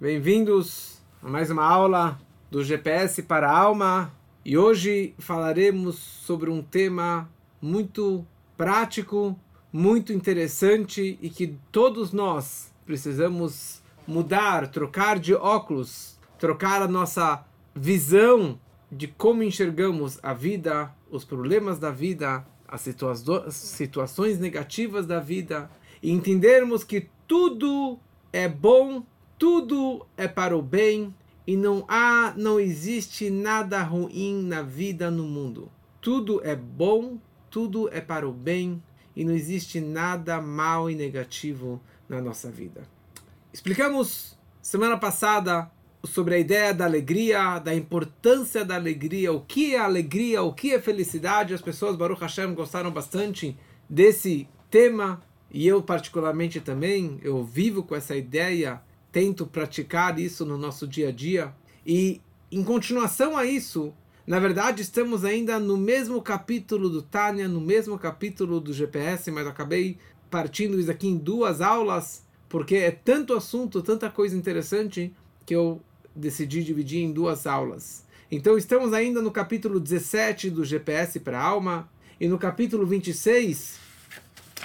Bem-vindos a mais uma aula do GPS para a Alma. E hoje falaremos sobre um tema muito prático, muito interessante e que todos nós precisamos mudar, trocar de óculos, trocar a nossa visão de como enxergamos a vida, os problemas da vida, as situa situações negativas da vida e entendermos que tudo é bom, tudo é para o bem e não há, não existe nada ruim na vida no mundo. Tudo é bom, tudo é para o bem e não existe nada mal e negativo na nossa vida. Explicamos semana passada sobre a ideia da alegria, da importância da alegria, o que é alegria, o que é felicidade. As pessoas, Baruch Hashem, gostaram bastante desse tema e eu particularmente também, eu vivo com essa ideia, tento praticar isso no nosso dia a dia. E em continuação a isso, na verdade estamos ainda no mesmo capítulo do Tânia, no mesmo capítulo do GPS, mas acabei partindo isso aqui em duas aulas, porque é tanto assunto, tanta coisa interessante, que eu decidi dividir em duas aulas. Então estamos ainda no capítulo 17 do GPS para a alma, e no capítulo 26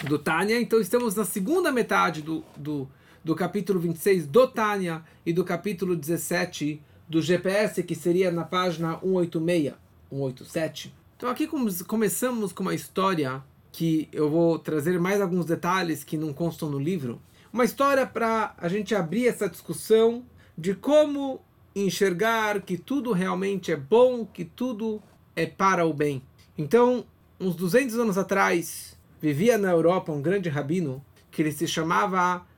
do Tânia. Então estamos na segunda metade do, do, do capítulo 26 do Tânia e do capítulo 17 do GPS, que seria na página 186, 187. Então aqui começamos com uma história que eu vou trazer mais alguns detalhes que não constam no livro. Uma história para a gente abrir essa discussão de como enxergar que tudo realmente é bom, que tudo é para o bem. Então, uns 200 anos atrás, vivia na Europa um grande rabino que ele se chamava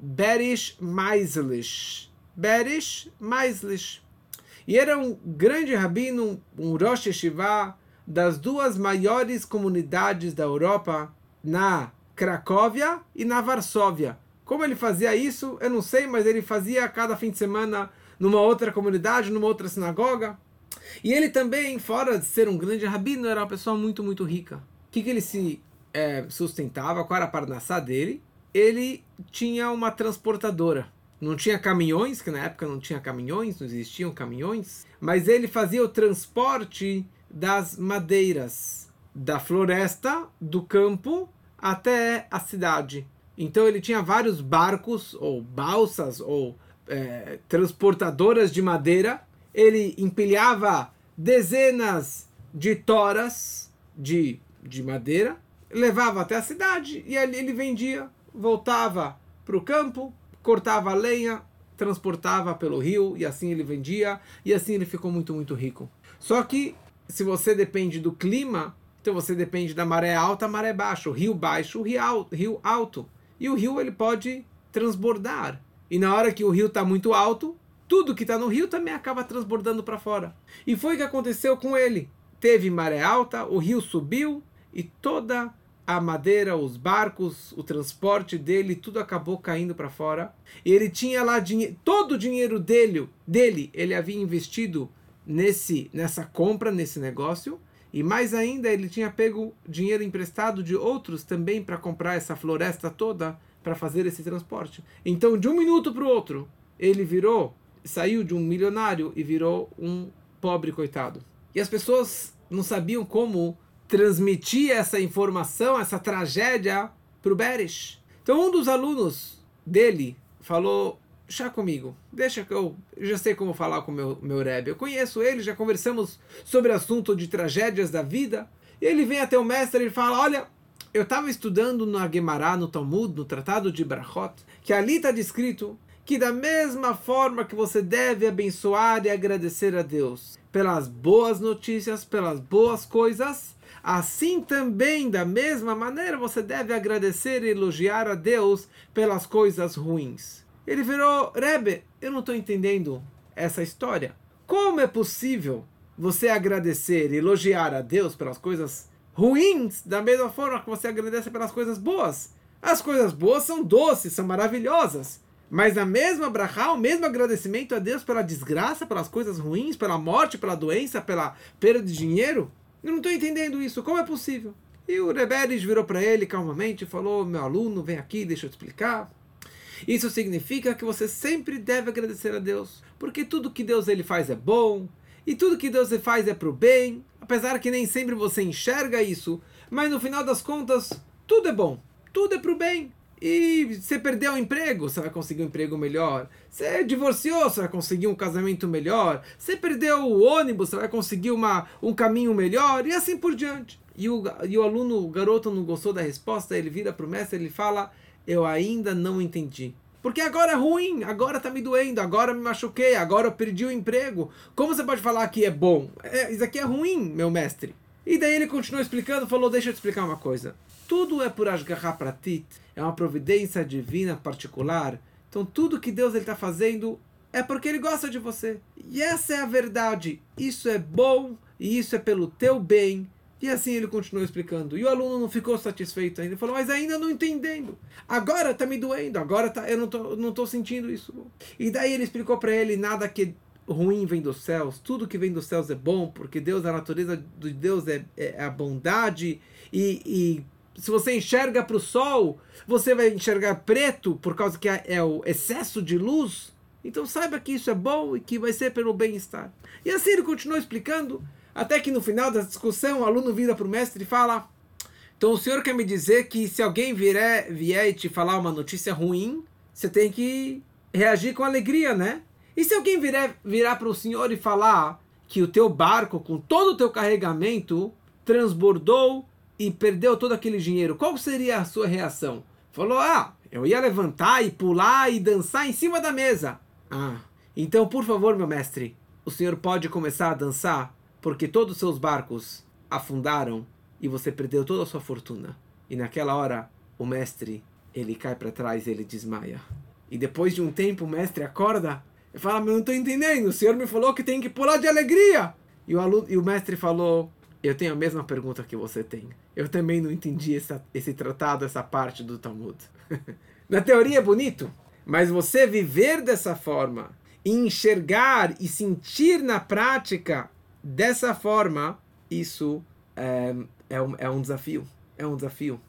Berish Meislish. Berish Meislish. E era um grande rabino, um Rosh Yeshiva, das duas maiores comunidades da Europa, na Cracóvia e na Varsóvia. Como ele fazia isso, eu não sei, mas ele fazia cada fim de semana numa outra comunidade, numa outra sinagoga. E ele também, fora de ser um grande rabino, era uma pessoa muito, muito rica. O que, que ele se é, sustentava, qual era a parnassá dele, ele tinha uma transportadora. Não tinha caminhões, que na época não tinha caminhões, não existiam caminhões, mas ele fazia o transporte das madeiras da floresta, do campo, até a cidade. Então ele tinha vários barcos, ou balsas, ou é, transportadoras de madeira. Ele empilhava dezenas de toras de, de madeira levava até a cidade e ali ele vendia, voltava para o campo, cortava a lenha, transportava pelo rio e assim ele vendia e assim ele ficou muito, muito rico. Só que se você depende do clima, então você depende da maré alta, maré baixa, o rio baixo, o rio alto. E o rio ele pode transbordar. E na hora que o rio está muito alto, tudo que está no rio também acaba transbordando para fora. E foi o que aconteceu com ele. Teve maré alta, o rio subiu e toda a madeira, os barcos, o transporte dele, tudo acabou caindo para fora. E ele tinha lá todo o dinheiro dele, dele, ele havia investido nesse nessa compra, nesse negócio. E mais ainda, ele tinha pego dinheiro emprestado de outros também para comprar essa floresta toda para fazer esse transporte. Então, de um minuto para o outro, ele virou, saiu de um milionário e virou um pobre coitado. E as pessoas não sabiam como transmitir essa informação, essa tragédia para o Beres. Então um dos alunos dele falou, chá comigo, deixa que eu já sei como falar com o meu, meu Rebbe. Eu conheço ele, já conversamos sobre assunto de tragédias da vida. E ele vem até o mestre e fala, olha, eu estava estudando no Aguemará, no Talmud, no Tratado de Brachot, que ali está descrito que da mesma forma que você deve abençoar e agradecer a Deus pelas boas notícias, pelas boas coisas, Assim também, da mesma maneira, você deve agradecer e elogiar a Deus pelas coisas ruins. Ele virou, Rebbe, eu não estou entendendo essa história. Como é possível você agradecer e elogiar a Deus pelas coisas ruins da mesma forma que você agradece pelas coisas boas? As coisas boas são doces, são maravilhosas. Mas a mesma brachá, o mesmo agradecimento a Deus pela desgraça, pelas coisas ruins, pela morte, pela doença, pela perda de dinheiro, eu não estou entendendo isso. Como é possível? E o Reberes virou para ele calmamente e falou: Meu aluno, vem aqui, deixa eu te explicar. Isso significa que você sempre deve agradecer a Deus, porque tudo que Deus ele faz é bom, e tudo que Deus faz é para o bem, apesar que nem sempre você enxerga isso, mas no final das contas, tudo é bom, tudo é para o bem. E você perdeu o emprego, você vai conseguir um emprego melhor. Você divorciou, você vai conseguir um casamento melhor. Você perdeu o ônibus, você vai conseguir uma, um caminho melhor, e assim por diante. E o, e o aluno, o garoto não gostou da resposta, ele vira para o mestre e fala: Eu ainda não entendi. Porque agora é ruim, agora tá me doendo, agora me machuquei, agora eu perdi o emprego. Como você pode falar que é bom? É, isso aqui é ruim, meu mestre. E daí ele continuou explicando, falou: Deixa eu te explicar uma coisa. Tudo é por Ashgaha Pratit, é uma providência divina particular. Então tudo que Deus está fazendo é porque Ele gosta de você. E essa é a verdade. Isso é bom e isso é pelo teu bem. E assim ele continuou explicando. E o aluno não ficou satisfeito ainda. Ele falou, mas ainda não entendendo. Agora está me doendo. Agora tá, eu não tô, não tô sentindo isso. E daí ele explicou para ele, nada que ruim vem dos céus. Tudo que vem dos céus é bom, porque Deus, a natureza de Deus é, é a bondade. E, e se você enxerga para o sol, você vai enxergar preto por causa que é o excesso de luz. Então saiba que isso é bom e que vai ser pelo bem-estar. E assim ele continuou explicando, até que no final da discussão o aluno vira para o mestre e fala: Então o senhor quer me dizer que se alguém vier, vier e te falar uma notícia ruim, você tem que reagir com alegria, né? E se alguém vier, virar para o senhor e falar que o teu barco, com todo o teu carregamento, transbordou e perdeu todo aquele dinheiro, qual seria a sua reação? Falou: Ah, eu ia levantar e pular e dançar em cima da mesa. Ah, então por favor, meu mestre, o senhor pode começar a dançar, porque todos os seus barcos afundaram e você perdeu toda a sua fortuna. E naquela hora, o mestre, ele cai para trás ele desmaia. E depois de um tempo, o mestre acorda e fala: Mas não estou entendendo, o senhor me falou que tem que pular de alegria. E o, aluno, e o mestre falou: eu tenho a mesma pergunta que você tem. Eu também não entendi essa, esse tratado, essa parte do Talmud. Na teoria é bonito, mas você viver dessa forma, enxergar e sentir na prática dessa forma, isso é, é, um, é um desafio. É um desafio.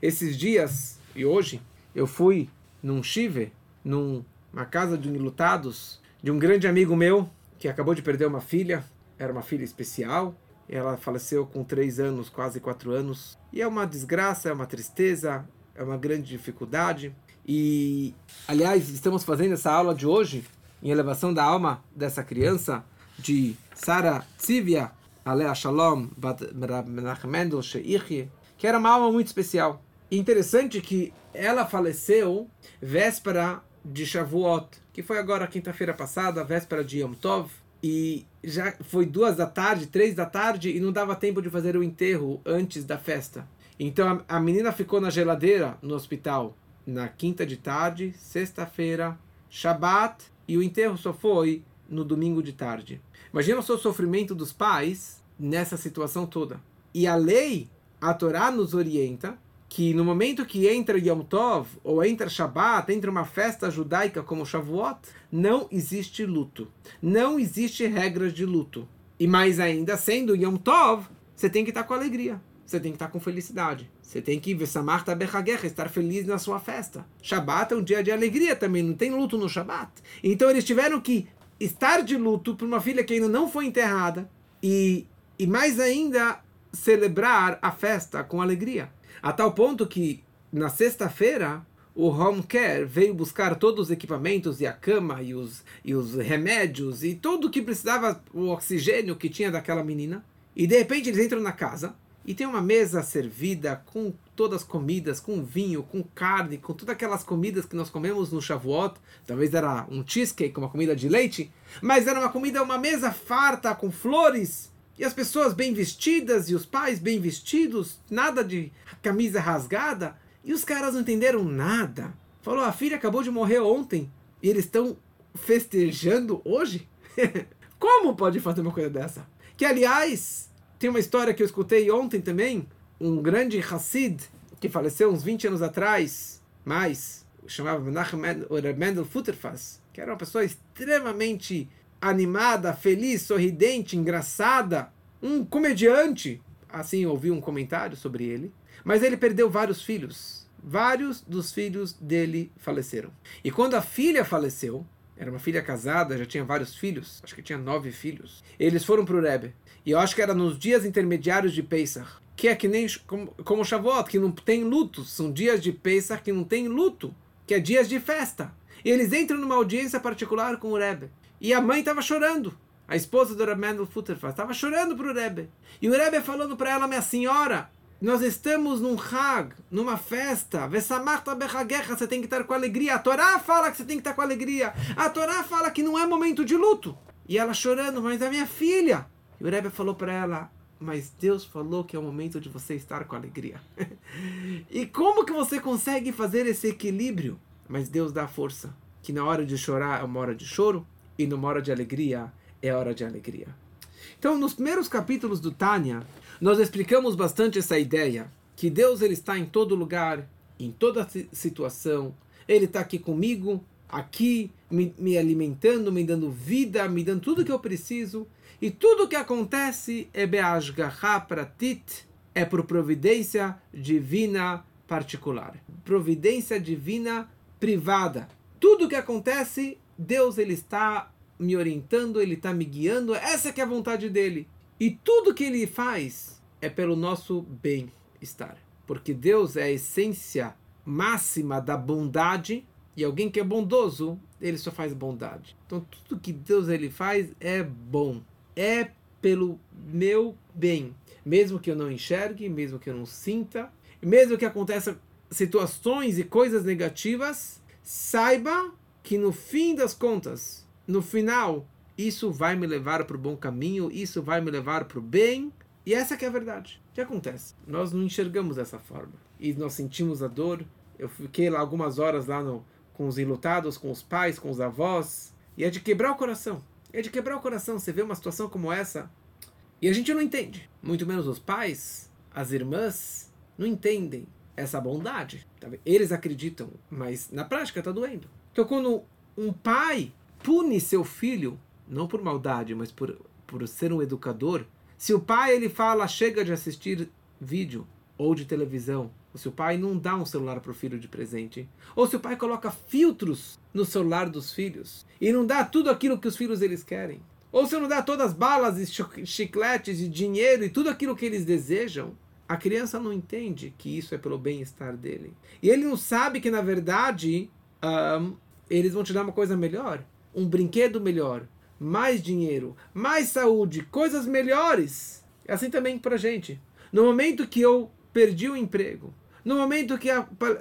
Esses dias e hoje, eu fui num chive, numa casa de enlutados, de um grande amigo meu que acabou de perder uma filha. Era uma filha especial ela faleceu com três anos, quase quatro anos. E é uma desgraça, é uma tristeza, é uma grande dificuldade. E, aliás, estamos fazendo essa aula de hoje em elevação da alma dessa criança, de Sara Tzivia, Alea Shalom, Mendel que era uma alma muito especial. Interessante que ela faleceu véspera de Shavuot, que foi agora quinta-feira passada, véspera de Yom Tov, e já foi duas da tarde, três da tarde, e não dava tempo de fazer o enterro antes da festa. Então a, a menina ficou na geladeira no hospital na quinta de tarde, sexta-feira, Shabat, e o enterro só foi no domingo de tarde. Imagina o seu sofrimento dos pais nessa situação toda. E a lei, a Torá nos orienta que no momento que entra Yom Tov, ou entra Shabbat, entra uma festa judaica como Shavuot, não existe luto. Não existe regras de luto. E mais ainda, sendo Yom Tov, você tem que estar com alegria. Você tem que estar com felicidade. Você tem que Vesamarta Bechaguerra, estar feliz na sua festa. Shabbat é um dia de alegria também, não tem luto no Shabbat. Então eles tiveram que estar de luto por uma filha que ainda não foi enterrada e, e mais ainda celebrar a festa com alegria. A tal ponto que, na sexta-feira, o home care veio buscar todos os equipamentos e a cama e os, e os remédios e tudo o que precisava, o oxigênio que tinha daquela menina. E de repente eles entram na casa e tem uma mesa servida com todas as comidas, com vinho, com carne, com todas aquelas comidas que nós comemos no Shavuot. Talvez era um cheesecake, uma comida de leite, mas era uma comida, uma mesa farta com flores e as pessoas bem vestidas e os pais bem vestidos, nada de camisa rasgada. E os caras não entenderam nada. Falou, a filha acabou de morrer ontem e eles estão festejando hoje? Como pode fazer uma coisa dessa? Que, aliás, tem uma história que eu escutei ontem também. Um grande Hassid que faleceu uns 20 anos atrás, mais, chamava Menachem Mendel Futterfass, que era uma pessoa extremamente animada, feliz, sorridente, engraçada, um comediante. Assim ouvi um comentário sobre ele. Mas ele perdeu vários filhos. vários dos filhos dele faleceram. E quando a filha faleceu, era uma filha casada, já tinha vários filhos, acho que tinha nove filhos. Eles foram para o Rebbe. E eu acho que era nos dias intermediários de Pesach, que é que nem como, como Shavuot, que não tem luto. São dias de Pesach que não tem luto, que é dias de festa. E eles entram numa audiência particular com o Rebbe. E a mãe estava chorando. A esposa do Rebbe Mendel Futterfast estava chorando para o Rebbe. E o Rebbe falando para ela, minha senhora, nós estamos num Hag, numa festa. Você tem que estar com alegria. A Torá fala que você tem que estar com alegria. A Torá fala que não é momento de luto. E ela chorando, mas é minha filha. E o Rebbe falou para ela, mas Deus falou que é o momento de você estar com alegria. e como que você consegue fazer esse equilíbrio? Mas Deus dá força, que na hora de chorar é uma hora de choro e numa hora de alegria é hora de alegria. Então, nos primeiros capítulos do Tânia, nós explicamos bastante essa ideia que Deus ele está em todo lugar, em toda situação. Ele está aqui comigo, aqui me, me alimentando, me dando vida, me dando tudo que eu preciso. E tudo que acontece é Beashgaha Pratit, é por providência divina particular. Providência divina privada. Tudo que acontece, Deus ele está me orientando, ele está me guiando. Essa que é a vontade dele. E tudo que ele faz é pelo nosso bem-estar. Porque Deus é a essência máxima da bondade e alguém que é bondoso, ele só faz bondade. Então tudo que Deus ele faz é bom. É pelo meu bem. Mesmo que eu não enxergue, mesmo que eu não sinta, mesmo que aconteçam situações e coisas negativas, saiba que no fim das contas, no final, isso vai me levar para o bom caminho, isso vai me levar para o bem. E essa que é a verdade. O que acontece? Nós não enxergamos dessa forma. E nós sentimos a dor. Eu fiquei lá algumas horas lá no, com os enlutados, com os pais, com os avós. E é de quebrar o coração. É de quebrar o coração. Você vê uma situação como essa. E a gente não entende. Muito menos os pais, as irmãs, não entendem essa bondade. Eles acreditam, mas na prática está doendo. Então, quando um pai pune seu filho não por maldade, mas por, por ser um educador, se o pai ele fala chega de assistir vídeo ou de televisão, ou se o pai não dá um celular para o filho de presente, ou se o pai coloca filtros no celular dos filhos e não dá tudo aquilo que os filhos eles querem, ou se não dá todas as balas e chicletes e dinheiro e tudo aquilo que eles desejam, a criança não entende que isso é pelo bem-estar dele. E ele não sabe que, na verdade, um, eles vão te dar uma coisa melhor, um brinquedo melhor, mais dinheiro, mais saúde, coisas melhores. É assim também para gente. No momento que eu perdi o emprego, no momento que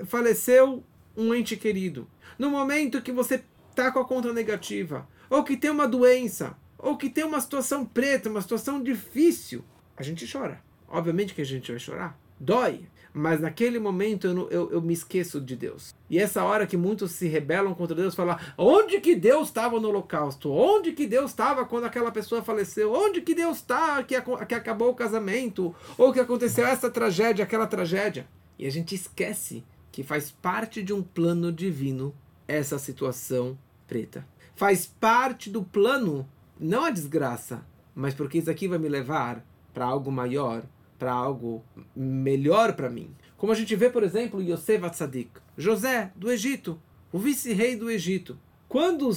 faleceu um ente querido, no momento que você está com a conta negativa, ou que tem uma doença, ou que tem uma situação preta, uma situação difícil, a gente chora. Obviamente que a gente vai chorar. Dói. Mas naquele momento eu, eu, eu, me esqueço de Deus. E essa hora que muitos se rebelam contra Deus, falam: onde que Deus estava no holocausto? Onde que Deus estava quando aquela pessoa faleceu? Onde que Deus está que, que acabou o casamento? Ou que aconteceu essa tragédia, aquela tragédia? E a gente esquece que faz parte de um plano divino essa situação preta. Faz parte do plano, não a desgraça, mas porque isso aqui vai me levar para algo maior, para algo melhor para mim. Como a gente vê, por exemplo, Yosef Atzadik, José do Egito, o vice-rei do Egito. Quando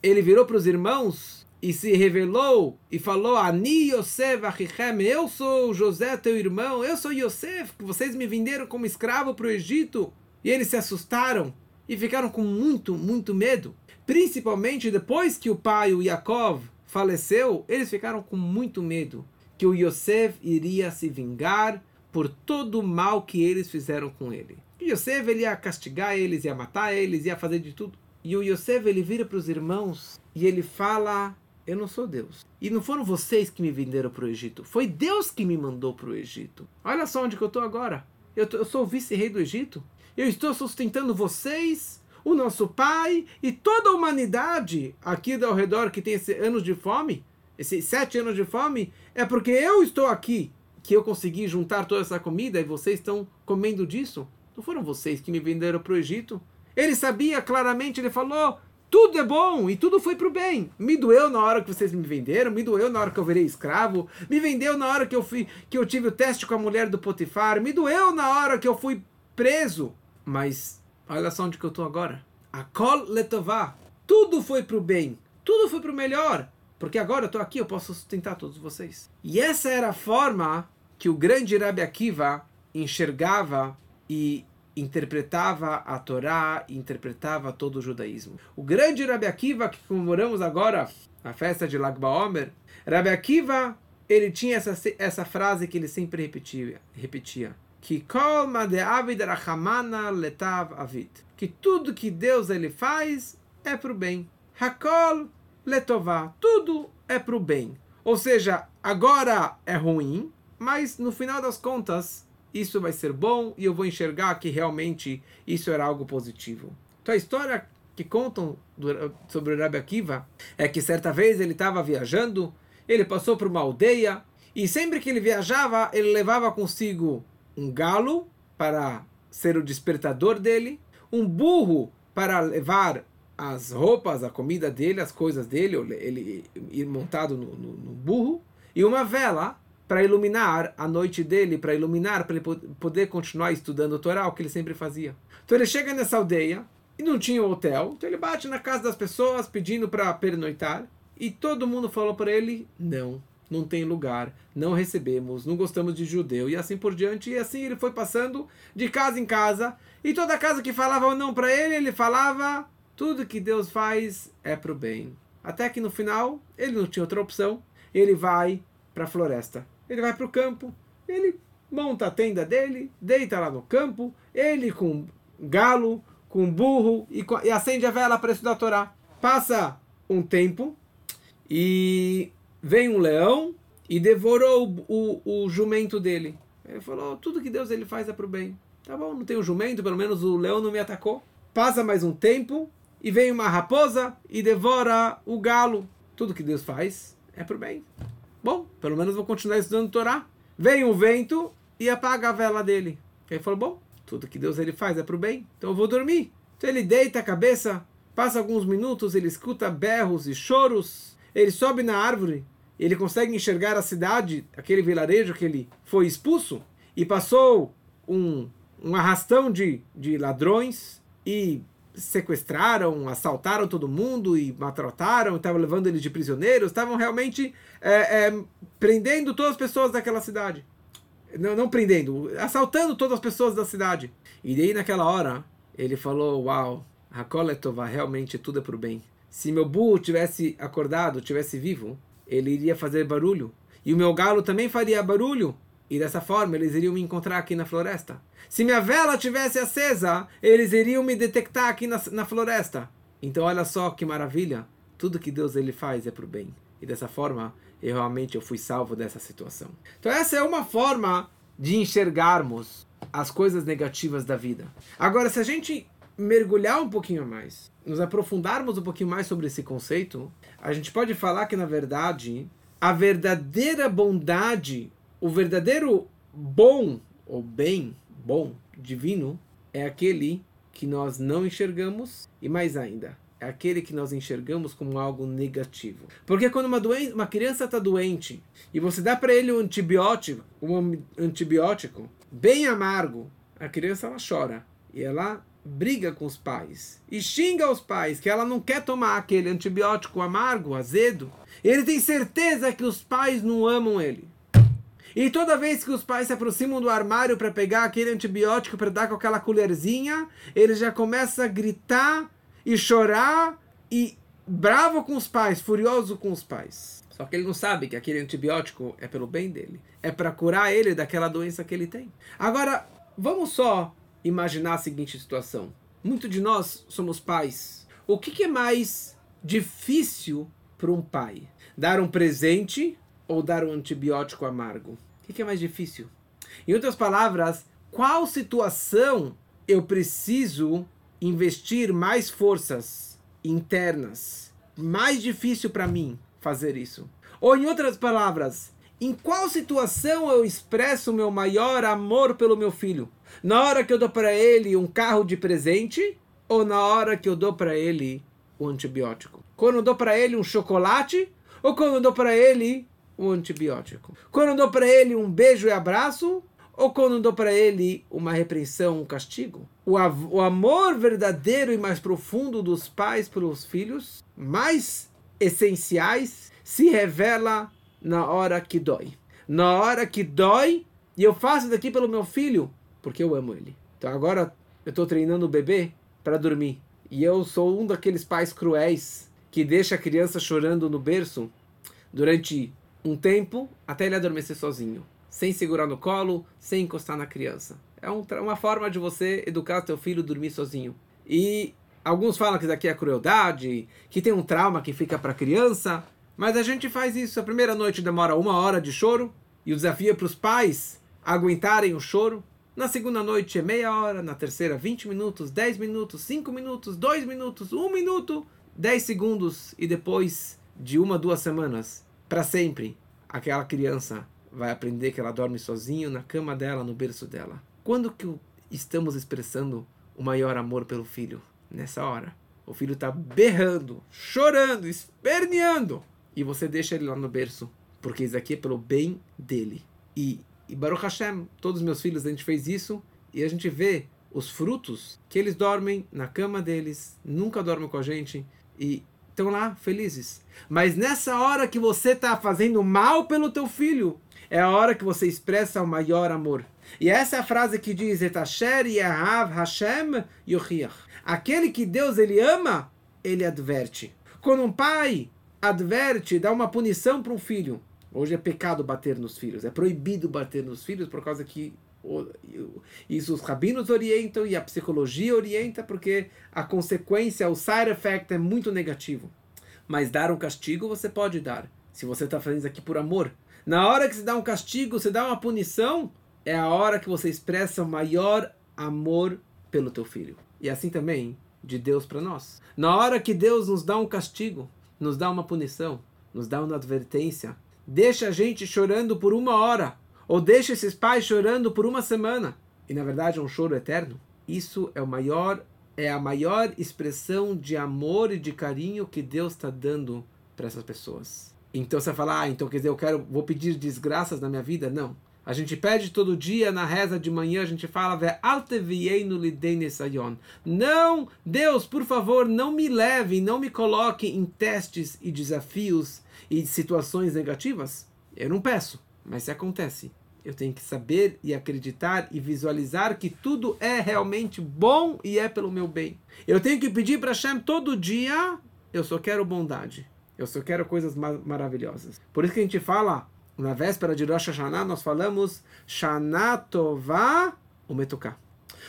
ele virou para os irmãos e se revelou e falou: Ani Yosef Achichem, eu sou José, teu irmão, eu sou Yosef, que vocês me venderam como escravo para o Egito. E eles se assustaram e ficaram com muito, muito medo. Principalmente depois que o pai, o Yaakov, faleceu, eles ficaram com muito medo que o Yosef iria se vingar por todo o mal que eles fizeram com ele. O Yosef ele ia castigar eles, ia matar eles, ia fazer de tudo. E o Yosef ele vira para os irmãos e ele fala: Eu não sou Deus. E não foram vocês que me venderam para o Egito. Foi Deus que me mandou para o Egito. Olha só onde que eu estou agora. Eu, tô, eu sou o vice-rei do Egito. Eu estou sustentando vocês, o nosso pai e toda a humanidade aqui ao redor que tem esses anos de fome esses sete anos de fome, é porque eu estou aqui, que eu consegui juntar toda essa comida e vocês estão comendo disso. Não foram vocês que me venderam para o Egito. Ele sabia claramente, ele falou: tudo é bom e tudo foi para o bem. Me doeu na hora que vocês me venderam, me doeu na hora que eu virei escravo, me vendeu na hora que eu, fui, que eu tive o teste com a mulher do Potifar, me doeu na hora que eu fui preso. mas olha só onde que eu estou agora. A kol letová. Tudo foi para o bem. Tudo foi para o melhor. Porque agora eu estou aqui, eu posso sustentar todos vocês. E essa era a forma que o grande Rabi Akiva enxergava e interpretava a Torá, interpretava todo o judaísmo. O grande Rabi Akiva, que comemoramos agora, a festa de Lag BaOmer, Rabi Akiva, ele tinha essa, essa frase que ele sempre repetia, repetia que kol letav avit, que tudo que Deus ele faz é para o bem. Hakol letová, tudo é para o bem. Ou seja, agora é ruim, mas no final das contas isso vai ser bom e eu vou enxergar que realmente isso era algo positivo. Então a história que contam sobre o Rabbi Akiva é que certa vez ele estava viajando, ele passou por uma aldeia e sempre que ele viajava, ele levava consigo um galo para ser o despertador dele, um burro para levar as roupas, a comida dele, as coisas dele, ele ir montado no, no, no burro, e uma vela para iluminar a noite dele, para iluminar, para ele poder continuar estudando o Torá, o que ele sempre fazia. Então ele chega nessa aldeia e não tinha um hotel, então ele bate na casa das pessoas pedindo para pernoitar e todo mundo falou para ele: não, não tem lugar, não recebemos, não gostamos de judeu e assim por diante. E assim ele foi passando de casa em casa e toda casa que falava não para ele, ele falava: tudo que Deus faz é para o bem. Até que no final ele não tinha outra opção, ele vai para a floresta ele vai para o campo, ele monta a tenda dele, deita lá no campo, ele com galo, com burro e, e acende a vela para estudar a Torá. Passa um tempo e vem um leão e devorou o, o, o jumento dele. Ele falou: tudo que Deus ele faz é para o bem. Tá bom, não tem o um jumento, pelo menos o leão não me atacou. Passa mais um tempo e vem uma raposa e devora o galo. Tudo que Deus faz é o bem. Bom, pelo menos vou continuar estudando Torá. Vem um vento e apaga a vela dele. Ele falou, bom, tudo que Deus ele faz é para o bem, então eu vou dormir. Então ele deita a cabeça, passa alguns minutos, ele escuta berros e choros, ele sobe na árvore, ele consegue enxergar a cidade, aquele vilarejo que ele foi expulso, e passou um, um arrastão de, de ladrões e sequestraram, assaltaram todo mundo e maltrataram, estavam levando eles de prisioneiros, estavam realmente é, é, prendendo todas as pessoas daquela cidade. Não, não prendendo, assaltando todas as pessoas da cidade. E daí naquela hora, ele falou, uau, Hakoletova, realmente tudo é para o bem. Se meu burro tivesse acordado, tivesse vivo, ele iria fazer barulho. E o meu galo também faria barulho. E dessa forma eles iriam me encontrar aqui na floresta. Se minha vela tivesse acesa, eles iriam me detectar aqui na, na floresta. Então olha só que maravilha. Tudo que Deus ele faz é para o bem. E dessa forma, eu realmente eu fui salvo dessa situação. Então essa é uma forma de enxergarmos as coisas negativas da vida. Agora, se a gente mergulhar um pouquinho mais, nos aprofundarmos um pouquinho mais sobre esse conceito, a gente pode falar que, na verdade, a verdadeira bondade o verdadeiro bom, ou bem, bom, divino, é aquele que nós não enxergamos e mais ainda, é aquele que nós enxergamos como algo negativo. Porque quando uma, uma criança está doente e você dá para ele um antibiótico, um antibiótico bem amargo, a criança ela chora e ela briga com os pais e xinga os pais que ela não quer tomar aquele antibiótico amargo, azedo. Ele tem certeza que os pais não amam ele. E toda vez que os pais se aproximam do armário para pegar aquele antibiótico para dar com aquela colherzinha, ele já começa a gritar e chorar e bravo com os pais, furioso com os pais. Só que ele não sabe que aquele antibiótico é pelo bem dele, é para curar ele daquela doença que ele tem. Agora, vamos só imaginar a seguinte situação. Muito de nós somos pais. O que, que é mais difícil para um pai? Dar um presente ou dar um antibiótico amargo? O que é mais difícil? Em outras palavras, qual situação eu preciso investir mais forças internas? Mais difícil para mim fazer isso? Ou em outras palavras, em qual situação eu expresso o meu maior amor pelo meu filho? Na hora que eu dou para ele um carro de presente ou na hora que eu dou para ele o antibiótico? Quando eu dou para ele um chocolate ou quando eu dou para ele o antibiótico. Quando dou para ele um beijo e abraço, ou quando dou para ele uma repreensão, um castigo. O, o amor verdadeiro e mais profundo dos pais para os filhos, mais essenciais, se revela na hora que dói. Na hora que dói, e eu faço isso aqui pelo meu filho, porque eu amo ele. Então agora eu estou treinando o bebê para dormir. E eu sou um daqueles pais cruéis que deixa a criança chorando no berço durante um tempo até ele adormecer sozinho sem segurar no colo, sem encostar na criança. É um, uma forma de você educar seu filho a dormir sozinho. E alguns falam que isso aqui é crueldade, que tem um trauma que fica para a criança, mas a gente faz isso. A primeira noite demora uma hora de choro e o desafio é para os pais aguentarem o choro. Na segunda noite é meia hora, na terceira 20 minutos, 10 minutos, 5 minutos, 2 minutos, 1 minuto, 10 segundos e depois de uma, duas semanas, para sempre, aquela criança vai aprender que ela dorme sozinho na cama dela, no berço dela. Quando que estamos expressando o maior amor pelo filho? Nessa hora. O filho está berrando, chorando, esperneando. E você deixa ele lá no berço. Porque isso aqui é pelo bem dele. E, e Baruch Hashem, todos os meus filhos, a gente fez isso. E a gente vê os frutos que eles dormem na cama deles, nunca dormem com a gente. E estão lá felizes. Mas nessa hora que você está fazendo mal pelo teu filho, é a hora que você expressa o maior amor. E essa é a frase que diz: Etasher Yahav Hashem Yochiach. Aquele que Deus ele ama, ele adverte. Quando um pai adverte, dá uma punição para um filho. Hoje é pecado bater nos filhos, é proibido bater nos filhos por causa que isso os rabinos orientam e a psicologia orienta porque a consequência, o side effect é muito negativo. Mas dar um castigo você pode dar. Se você está fazendo isso aqui por amor, na hora que você dá um castigo, você dá uma punição, é a hora que você expressa o maior amor pelo teu filho. E assim também de Deus para nós. Na hora que Deus nos dá um castigo, nos dá uma punição, nos dá uma advertência, deixa a gente chorando por uma hora, ou deixa esses pais chorando por uma semana, e na verdade é um choro eterno. Isso é o maior é a maior expressão de amor e de carinho que Deus está dando para essas pessoas. Então você fala, ah, então quer dizer, eu quero, vou pedir desgraças na minha vida? Não. A gente pede todo dia na reza de manhã, a gente fala, não, Deus, por favor, não me leve, não me coloque em testes e desafios e situações negativas. Eu não peço, mas se acontece, eu tenho que saber e acreditar e visualizar que tudo é realmente bom e é pelo meu bem. Eu tenho que pedir para Hashem todo dia, eu só quero bondade. Eu só quero coisas maravilhosas. Por isso que a gente fala, na véspera de Rosh Hashanah, nós falamos Shana Tová Umetuká.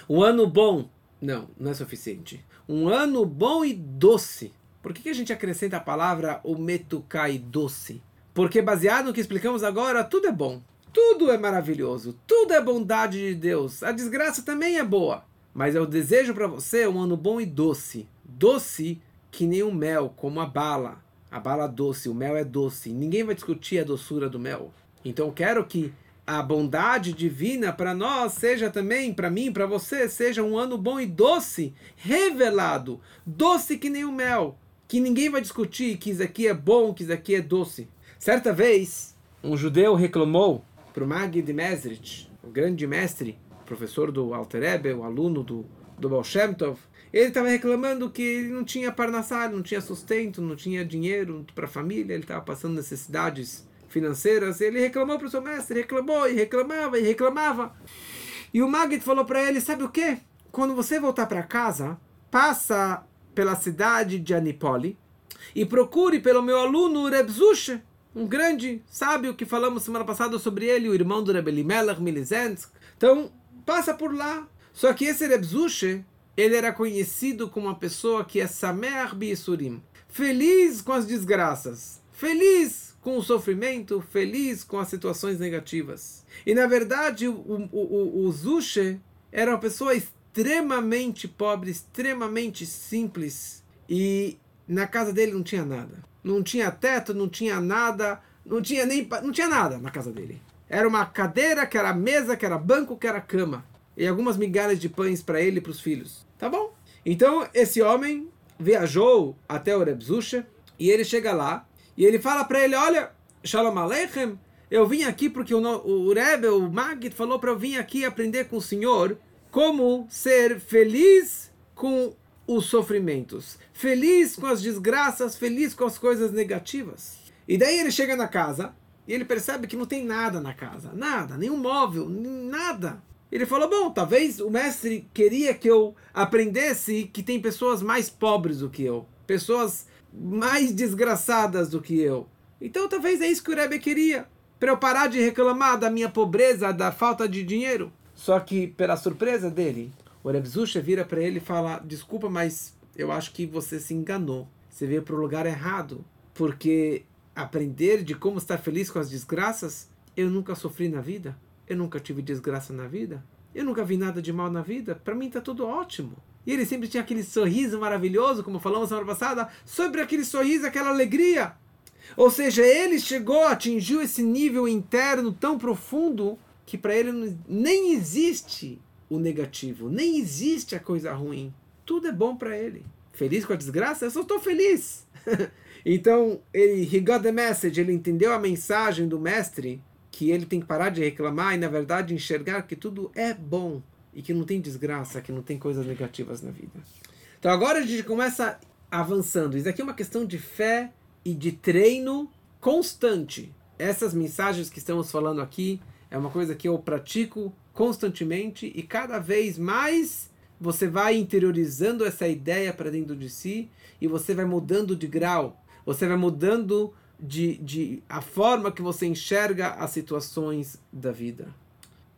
Um ano bom. Não, não é suficiente. Um ano bom e doce. Por que, que a gente acrescenta a palavra Umetuká e doce? Porque baseado no que explicamos agora, tudo é bom. Tudo é maravilhoso. Tudo é bondade de Deus. A desgraça também é boa. Mas eu desejo para você um ano bom e doce. Doce que nem o mel, como a bala a bala doce, o mel é doce. Ninguém vai discutir a doçura do mel. Então eu quero que a bondade divina para nós seja também, para mim, para você, seja um ano bom e doce, revelado, doce que nem o mel, que ninguém vai discutir que isso aqui é bom, que isso aqui é doce. Certa vez, um judeu reclamou para o Mag de Mesrich, o grande mestre, professor do Alter Ebe, o aluno do, do Baal Shem Tov, ele estava reclamando que ele não tinha parnassá, não tinha sustento, não tinha dinheiro para a família, ele estava passando necessidades financeiras. Ele reclamou para o seu mestre, reclamou e reclamava e reclamava. E o Magid falou para ele: Sabe o que? Quando você voltar para casa, passa pela cidade de Anipoli e procure pelo meu aluno Rebzushe, um grande sábio que falamos semana passada sobre ele, o irmão do Rebbe Elimelech Milizensk. Então, passa por lá. Só que esse Rebzushe ele era conhecido como uma pessoa que é Samer Bisurim, feliz com as desgraças, feliz com o sofrimento, feliz com as situações negativas. E na verdade, o, o, o, o Zushe era uma pessoa extremamente pobre, extremamente simples, e na casa dele não tinha nada. Não tinha teto, não tinha nada, não tinha nem não tinha nada na casa dele. Era uma cadeira, que era mesa, que era banco, que era cama. E algumas migalhas de pães para ele e para os filhos. Tá bom? Então, esse homem viajou até o Rebzusha e ele chega lá e ele fala para ele: Olha, Shalom Aleichem, Eu vim aqui porque o, o Rebbe, o Magid, falou para eu vir aqui aprender com o senhor como ser feliz com os sofrimentos, feliz com as desgraças, feliz com as coisas negativas. E daí ele chega na casa e ele percebe que não tem nada na casa, nada, nenhum móvel, nada. Ele falou: Bom, talvez o mestre queria que eu aprendesse que tem pessoas mais pobres do que eu, pessoas mais desgraçadas do que eu. Então talvez é isso que o Rebbe queria, para eu parar de reclamar da minha pobreza, da falta de dinheiro. Só que, pela surpresa dele, o Rebbe Zusha vira para ele e fala: Desculpa, mas eu acho que você se enganou. Você veio para o lugar errado. Porque aprender de como estar feliz com as desgraças, eu nunca sofri na vida. Eu nunca tive desgraça na vida. Eu nunca vi nada de mal na vida. Para mim está tudo ótimo. E ele sempre tinha aquele sorriso maravilhoso, como falamos semana passada, sobre aquele sorriso, aquela alegria. Ou seja, ele chegou, atingiu esse nível interno tão profundo que para ele nem existe o negativo, nem existe a coisa ruim. Tudo é bom para ele. Feliz com a desgraça? Eu só estou feliz. então, ele he got the message, ele entendeu a mensagem do mestre que ele tem que parar de reclamar e, na verdade, enxergar que tudo é bom e que não tem desgraça, que não tem coisas negativas na vida. Então, agora a gente começa avançando. Isso aqui é uma questão de fé e de treino constante. Essas mensagens que estamos falando aqui é uma coisa que eu pratico constantemente e cada vez mais você vai interiorizando essa ideia para dentro de si e você vai mudando de grau, você vai mudando de, de a forma que você enxerga as situações da vida.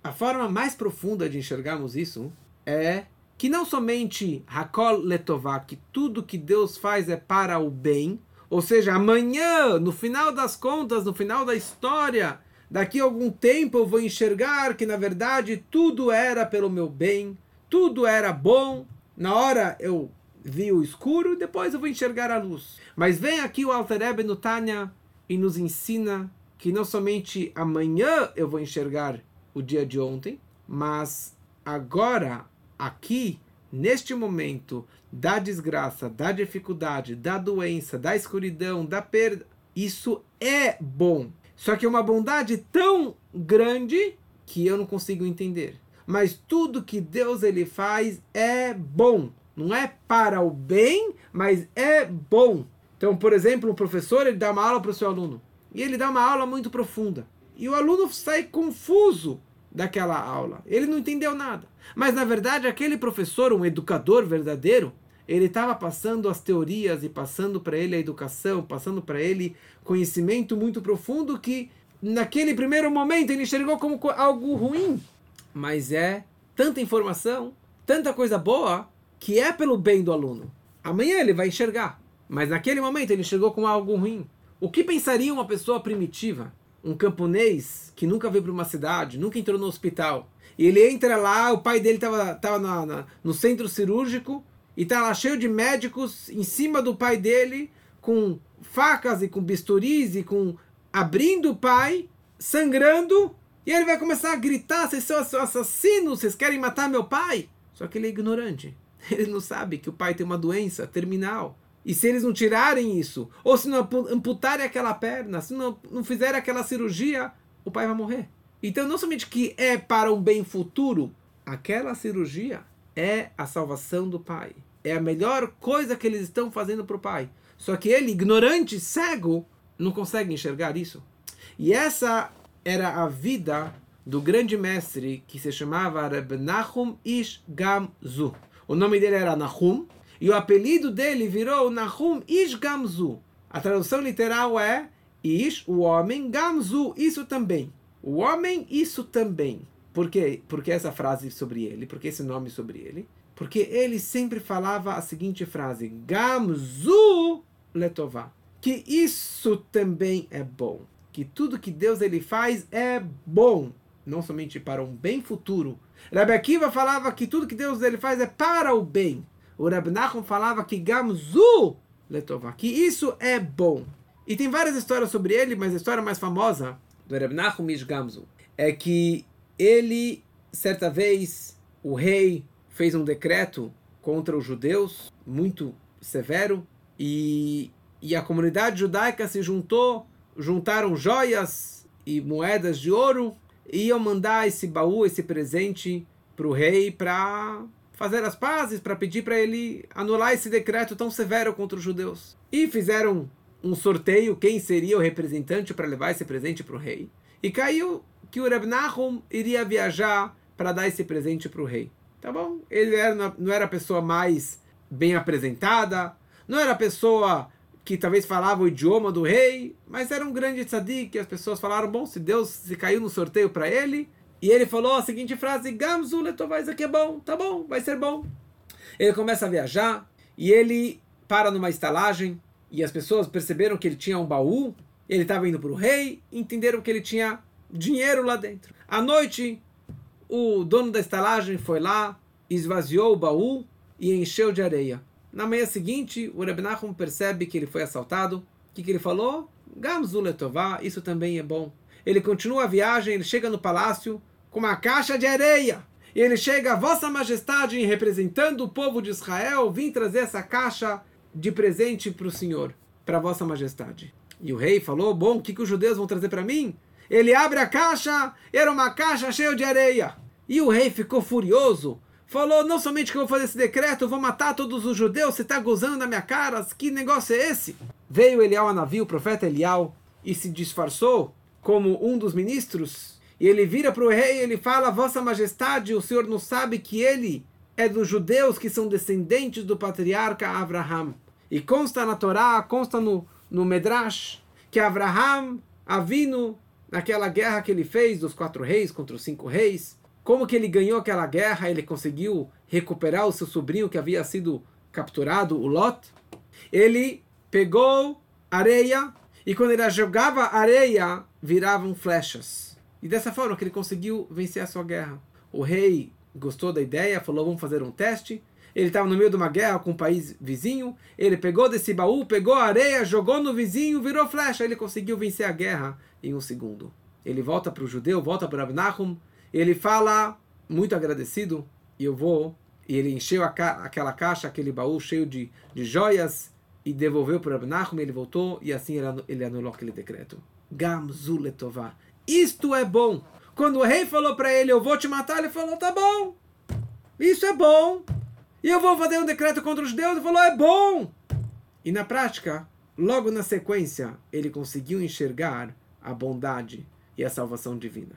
A forma mais profunda de enxergarmos isso é que não somente Hakol Letová, que tudo que Deus faz é para o bem, ou seja, amanhã, no final das contas, no final da história, daqui a algum tempo eu vou enxergar que na verdade tudo era pelo meu bem, tudo era bom. Na hora eu vi o escuro depois eu vou enxergar a luz. Mas vem aqui o Alter Rebbe no Tânia e nos ensina que não somente amanhã eu vou enxergar o dia de ontem, mas agora, aqui, neste momento da desgraça, da dificuldade, da doença, da escuridão, da perda, isso é bom. Só que é uma bondade tão grande que eu não consigo entender. Mas tudo que Deus ele faz é bom. Não é para o bem, mas é bom. Então, por exemplo, um professor ele dá uma aula para o seu aluno e ele dá uma aula muito profunda e o aluno sai confuso daquela aula. Ele não entendeu nada. Mas na verdade, aquele professor, um educador verdadeiro, ele estava passando as teorias e passando para ele a educação, passando para ele conhecimento muito profundo que naquele primeiro momento ele enxergou como algo ruim. Mas é tanta informação, tanta coisa boa, que é pelo bem do aluno. Amanhã ele vai enxergar. Mas naquele momento ele chegou com algo ruim. O que pensaria uma pessoa primitiva, um camponês que nunca veio para uma cidade, nunca entrou no hospital, e ele entra lá, o pai dele estava tava na, na, no centro cirúrgico e está lá cheio de médicos em cima do pai dele, com facas e com bisturis e com abrindo o pai, sangrando, e ele vai começar a gritar: vocês são assassinos, vocês querem matar meu pai? Só que ele é ignorante. Ele não sabe que o pai tem uma doença terminal e se eles não tirarem isso, ou se não amputarem aquela perna, se não, não fizerem aquela cirurgia, o pai vai morrer. Então, não somente que é para um bem futuro, aquela cirurgia é a salvação do pai. É a melhor coisa que eles estão fazendo para o pai. Só que ele, ignorante, cego, não consegue enxergar isso. E essa era a vida do grande mestre que se chamava Reb Nahum Ish Gamzu. O nome dele era Nahum, e o apelido dele virou Nahum Ish Gamzu. A tradução literal é Ish, o homem, Gamzu, isso também. O homem, isso também. Por quê? Porque essa frase sobre ele, porque esse nome sobre ele? Porque ele sempre falava a seguinte frase: Gamzu letová. Que isso também é bom. Que tudo que Deus ele faz é bom. Não somente para um bem futuro. Rabbi Akiva falava que tudo que Deus ele faz é para o bem o Reb Nachum falava que Gamzu Letová, que isso é bom. E tem várias histórias sobre ele, mas a história mais famosa do Reb Nachum Gamzu é que ele, certa vez, o rei fez um decreto contra os judeus, muito severo, e, e a comunidade judaica se juntou, juntaram joias e moedas de ouro, e iam mandar esse baú, esse presente para o rei para fazer as pazes, para pedir para ele anular esse decreto tão severo contra os judeus. E fizeram um sorteio quem seria o representante para levar esse presente para o rei. E caiu que o Reb Nahum iria viajar para dar esse presente para o rei. Tá bom? Ele era, não era a pessoa mais bem apresentada, não era a pessoa que talvez falava o idioma do rei, mas era um grande tzadik, as pessoas falaram, bom, se Deus se caiu no sorteio para ele, e ele falou a seguinte frase, Gamzu letová, isso aqui é bom, tá bom, vai ser bom. Ele começa a viajar, e ele para numa estalagem, e as pessoas perceberam que ele tinha um baú, ele estava indo para o rei, entenderam que ele tinha dinheiro lá dentro. À noite, o dono da estalagem foi lá, esvaziou o baú e encheu de areia. Na manhã seguinte, o Reb Nachum percebe que ele foi assaltado. O que, que ele falou? Gamzu letová, isso também é bom. Ele continua a viagem, ele chega no palácio com uma caixa de areia. E ele chega, Vossa Majestade, representando o povo de Israel, vim trazer essa caixa de presente para o Senhor, para Vossa Majestade. E o rei falou: Bom, o que, que os judeus vão trazer para mim? Ele abre a caixa, era uma caixa cheia de areia. E o rei ficou furioso. Falou: Não somente que eu vou fazer esse decreto, vou matar todos os judeus, você está gozando na minha cara, que negócio é esse? Veio Elial a navio, o profeta Elial, e se disfarçou como um dos ministros. E ele vira para o rei e ele fala: Vossa Majestade, o senhor não sabe que ele é dos judeus que são descendentes do patriarca Abraham. E consta na Torá, consta no, no Medrash, que Abraham, Avino, naquela guerra que ele fez dos quatro reis contra os cinco reis, como que ele ganhou aquela guerra, ele conseguiu recuperar o seu sobrinho que havia sido capturado, o Lot. Ele pegou areia e quando ele jogava areia, viravam flechas. E dessa forma que ele conseguiu vencer a sua guerra. O rei gostou da ideia, falou: vamos fazer um teste. Ele estava no meio de uma guerra com um país vizinho. Ele pegou desse baú, pegou a areia, jogou no vizinho, virou flecha. Ele conseguiu vencer a guerra em um segundo. Ele volta para o judeu, volta para Abnahum. Ele fala, muito agradecido, e eu vou. E ele encheu ca aquela caixa, aquele baú cheio de, de joias e devolveu para Abnahum. Ele voltou e assim ele, ele anulou aquele decreto. Gamzuletová. Isto é bom. Quando o rei falou para ele, eu vou te matar, ele falou, tá bom. Isso é bom. E eu vou fazer um decreto contra os deuses. Falou, é bom. E na prática, logo na sequência, ele conseguiu enxergar a bondade e a salvação divina.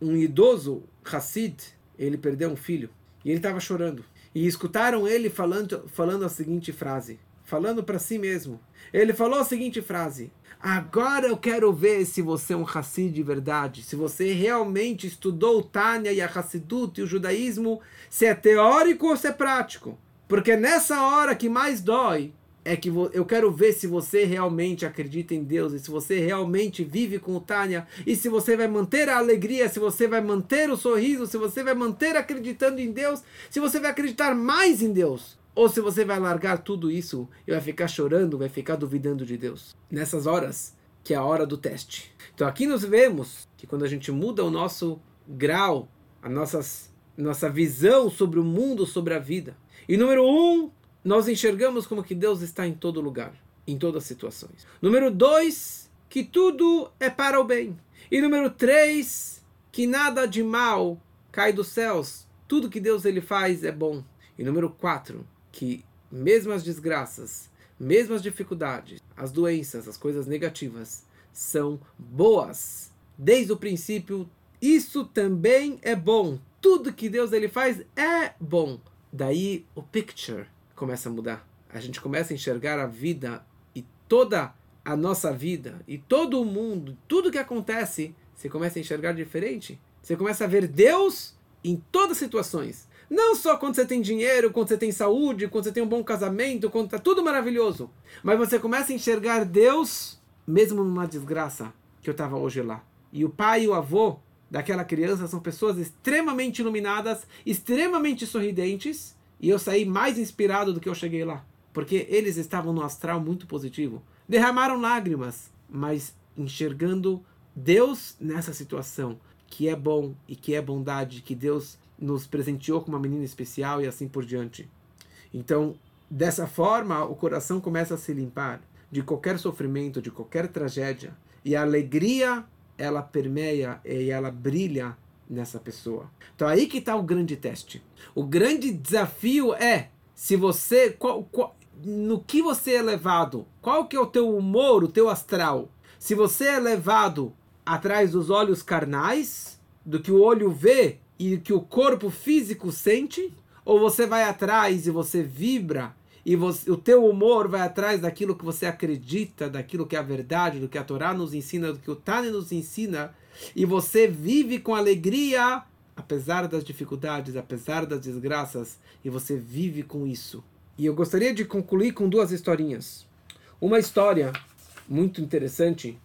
Um idoso Hassid, ele perdeu um filho e ele estava chorando. E escutaram ele falando, falando a seguinte frase, falando para si mesmo. Ele falou a seguinte frase: Agora eu quero ver se você é um Hassid de verdade, se você realmente estudou o Tânia e a Hassidut e o judaísmo, se é teórico ou se é prático. Porque nessa hora que mais dói é que eu quero ver se você realmente acredita em Deus e se você realmente vive com o Tânia e se você vai manter a alegria, se você vai manter o sorriso, se você vai manter acreditando em Deus, se você vai acreditar mais em Deus ou se você vai largar tudo isso e vai ficar chorando, vai ficar duvidando de Deus. Nessas horas, que é a hora do teste. Então aqui nós vemos que quando a gente muda o nosso grau, a nossas, nossa visão sobre o mundo, sobre a vida. E número um, nós enxergamos como que Deus está em todo lugar, em todas as situações. Número dois, que tudo é para o bem. E número três, que nada de mal cai dos céus. Tudo que Deus ele faz é bom. E número quatro, que mesmo as desgraças, mesmo as dificuldades, as doenças, as coisas negativas, são boas. Desde o princípio, isso também é bom. Tudo que Deus ele faz é bom. Daí o picture começa a mudar. A gente começa a enxergar a vida e toda a nossa vida e todo o mundo, tudo que acontece, você começa a enxergar diferente. Você começa a ver Deus em todas as situações. Não só quando você tem dinheiro, quando você tem saúde, quando você tem um bom casamento, quando está tudo maravilhoso. Mas você começa a enxergar Deus mesmo numa desgraça que eu estava hoje lá. E o pai e o avô daquela criança são pessoas extremamente iluminadas, extremamente sorridentes. E eu saí mais inspirado do que eu cheguei lá. Porque eles estavam no astral muito positivo. Derramaram lágrimas, mas enxergando Deus nessa situação, que é bom e que é bondade, que Deus nos presenteou com uma menina especial e assim por diante. Então, dessa forma, o coração começa a se limpar de qualquer sofrimento, de qualquer tragédia, e a alegria ela permeia e ela brilha nessa pessoa. Então aí que está o grande teste. O grande desafio é se você qual, qual, no que você é levado, qual que é o teu humor, o teu astral. Se você é levado atrás dos olhos carnais, do que o olho vê e que o corpo físico sente, ou você vai atrás e você vibra e você, o teu humor vai atrás daquilo que você acredita, daquilo que é a verdade, do que a Torá nos ensina, do que o Tani nos ensina, e você vive com alegria, apesar das dificuldades, apesar das desgraças, e você vive com isso. E eu gostaria de concluir com duas historinhas. Uma história muito interessante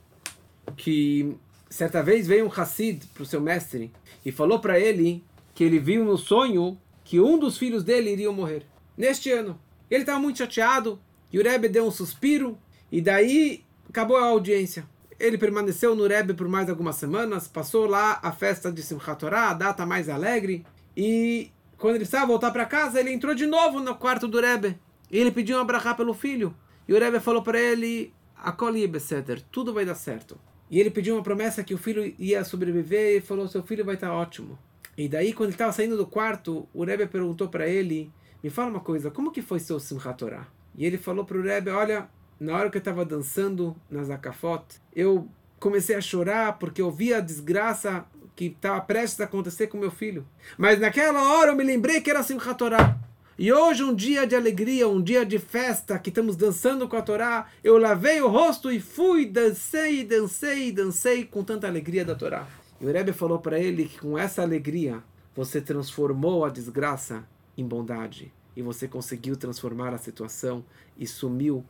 que certa vez veio um Hassid para o seu mestre e falou para ele que ele viu no sonho que um dos filhos dele iria morrer neste ano. Ele estava muito chateado e o Rebbe deu um suspiro e daí acabou a audiência. Ele permaneceu no Rebbe por mais algumas semanas, passou lá a festa de Simchat Torah, a data mais alegre, e quando ele estava voltar para casa, ele entrou de novo no quarto do Rebbe. E ele pediu um abrahá pelo filho. E o Rebbe falou para ele, acolhe Beseder, tudo vai dar certo. E ele pediu uma promessa que o filho ia sobreviver e falou, seu filho vai estar ótimo. E daí, quando ele estava saindo do quarto, o Rebbe perguntou para ele me fala uma coisa, como que foi seu Simchat Torah? E ele falou para o Rebbe, olha, na hora que eu estava dançando na Zakafot, eu comecei a chorar porque eu vi a desgraça que estava prestes a acontecer com meu filho. Mas naquela hora eu me lembrei que era Simchat Torah. E hoje, um dia de alegria, um dia de festa, que estamos dançando com a Torá, eu lavei o rosto e fui, dancei, dancei, dancei com tanta alegria da Torá. E o Rebbe falou para ele que com essa alegria você transformou a desgraça em bondade e você conseguiu transformar a situação e sumiu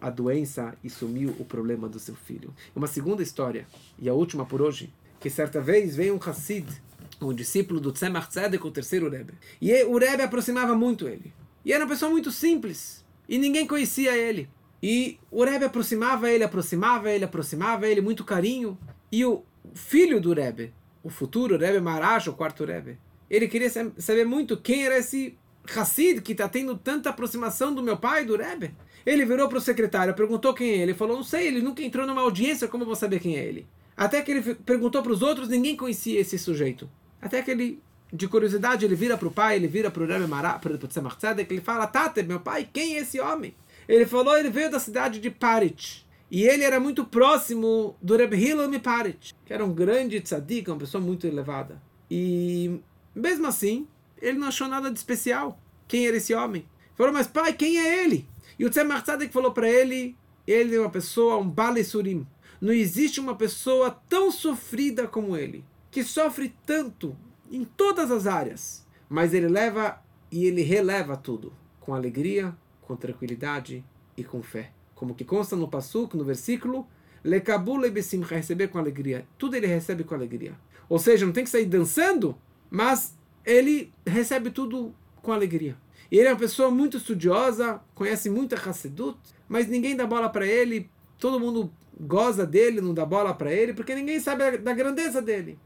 a doença e sumiu o problema do seu filho. Uma segunda história, e a última por hoje, que certa vez veio um Hassid, um discípulo do Tzemach Tzedek, o terceiro Rebbe. E o Rebbe aproximava muito ele. E era uma pessoa muito simples, e ninguém conhecia ele. E o Rebbe aproximava ele, aproximava ele, aproximava ele, muito carinho. E o filho do Rebbe, o futuro Rebbe Marash, o quarto Rebbe, ele queria saber muito quem era esse Hassid que está tendo tanta aproximação do meu pai, do Rebbe. Ele virou para o secretário, perguntou quem é ele. Ele falou, não sei, ele nunca entrou numa audiência, como eu vou saber quem é ele? Até que ele perguntou para os outros, ninguém conhecia esse sujeito. Até que ele, de curiosidade, ele vira para o pai, ele vira para o Rebbe Mará, para o Tzemach Tzedek, ele fala, Tate, meu pai, quem é esse homem? Ele falou, ele veio da cidade de Parit. E ele era muito próximo do Rebbe Hilom Parit, que era um grande tzadik, uma pessoa muito elevada. E mesmo assim, ele não achou nada de especial. Quem era esse homem? Falou, mas pai, quem é ele? E o Tzemach Tzadek falou para ele, ele é uma pessoa, um Bale Surim. Não existe uma pessoa tão sofrida como ele, que sofre tanto em todas as áreas, mas ele leva e ele releva tudo com alegria, com tranquilidade e com fé. Como que consta no Passuk, no versículo, Lekabule besimcha, receber com alegria. Tudo ele recebe com alegria. Ou seja, não tem que sair dançando, mas ele recebe tudo com alegria. E ele é uma pessoa muito estudiosa, conhece muito a Hassedut, mas ninguém dá bola para ele, todo mundo goza dele, não dá bola para ele, porque ninguém sabe da grandeza dele.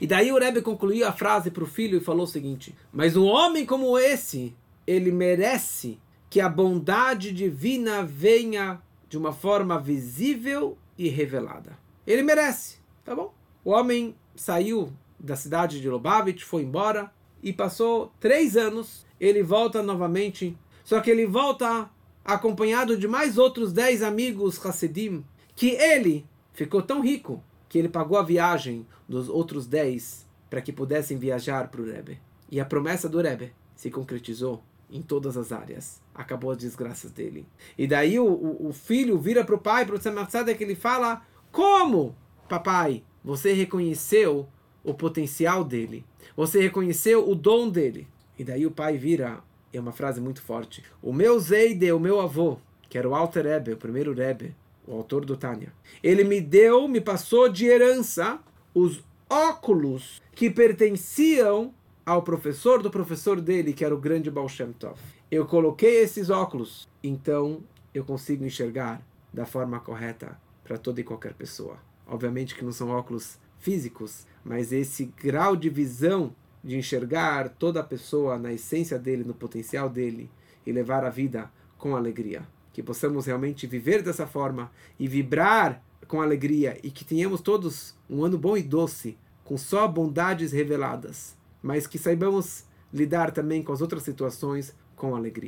E daí o Rebbe concluiu a frase para o filho e falou o seguinte: Mas um homem como esse, ele merece que a bondade divina venha de uma forma visível e revelada. Ele merece, tá bom? O homem saiu da cidade de Lubavitch, foi embora, e passou três anos, ele volta novamente. Só que ele volta acompanhado de mais outros dez amigos Hassidim, que ele ficou tão rico que ele pagou a viagem dos outros dez para que pudessem viajar para o Rebbe. E a promessa do Rebbe se concretizou em todas as áreas. Acabou as desgraças dele. E daí o, o, o filho vira para o pai, para o que ele fala: Como, papai, você reconheceu o potencial dele? Você reconheceu o dom dele. E daí o pai vira, é uma frase muito forte. O meu Zeide, o meu avô, que era o Alter Rebbe, o primeiro Rebbe, o autor do Tânia, ele me deu, me passou de herança os óculos que pertenciam ao professor do professor dele, que era o grande Baal Shem Tov. Eu coloquei esses óculos, então eu consigo enxergar da forma correta para toda e qualquer pessoa. Obviamente que não são óculos físicos, mas esse grau de visão de enxergar toda a pessoa na essência dele, no potencial dele e levar a vida com alegria. Que possamos realmente viver dessa forma e vibrar com alegria e que tenhamos todos um ano bom e doce, com só bondades reveladas, mas que saibamos lidar também com as outras situações com alegria.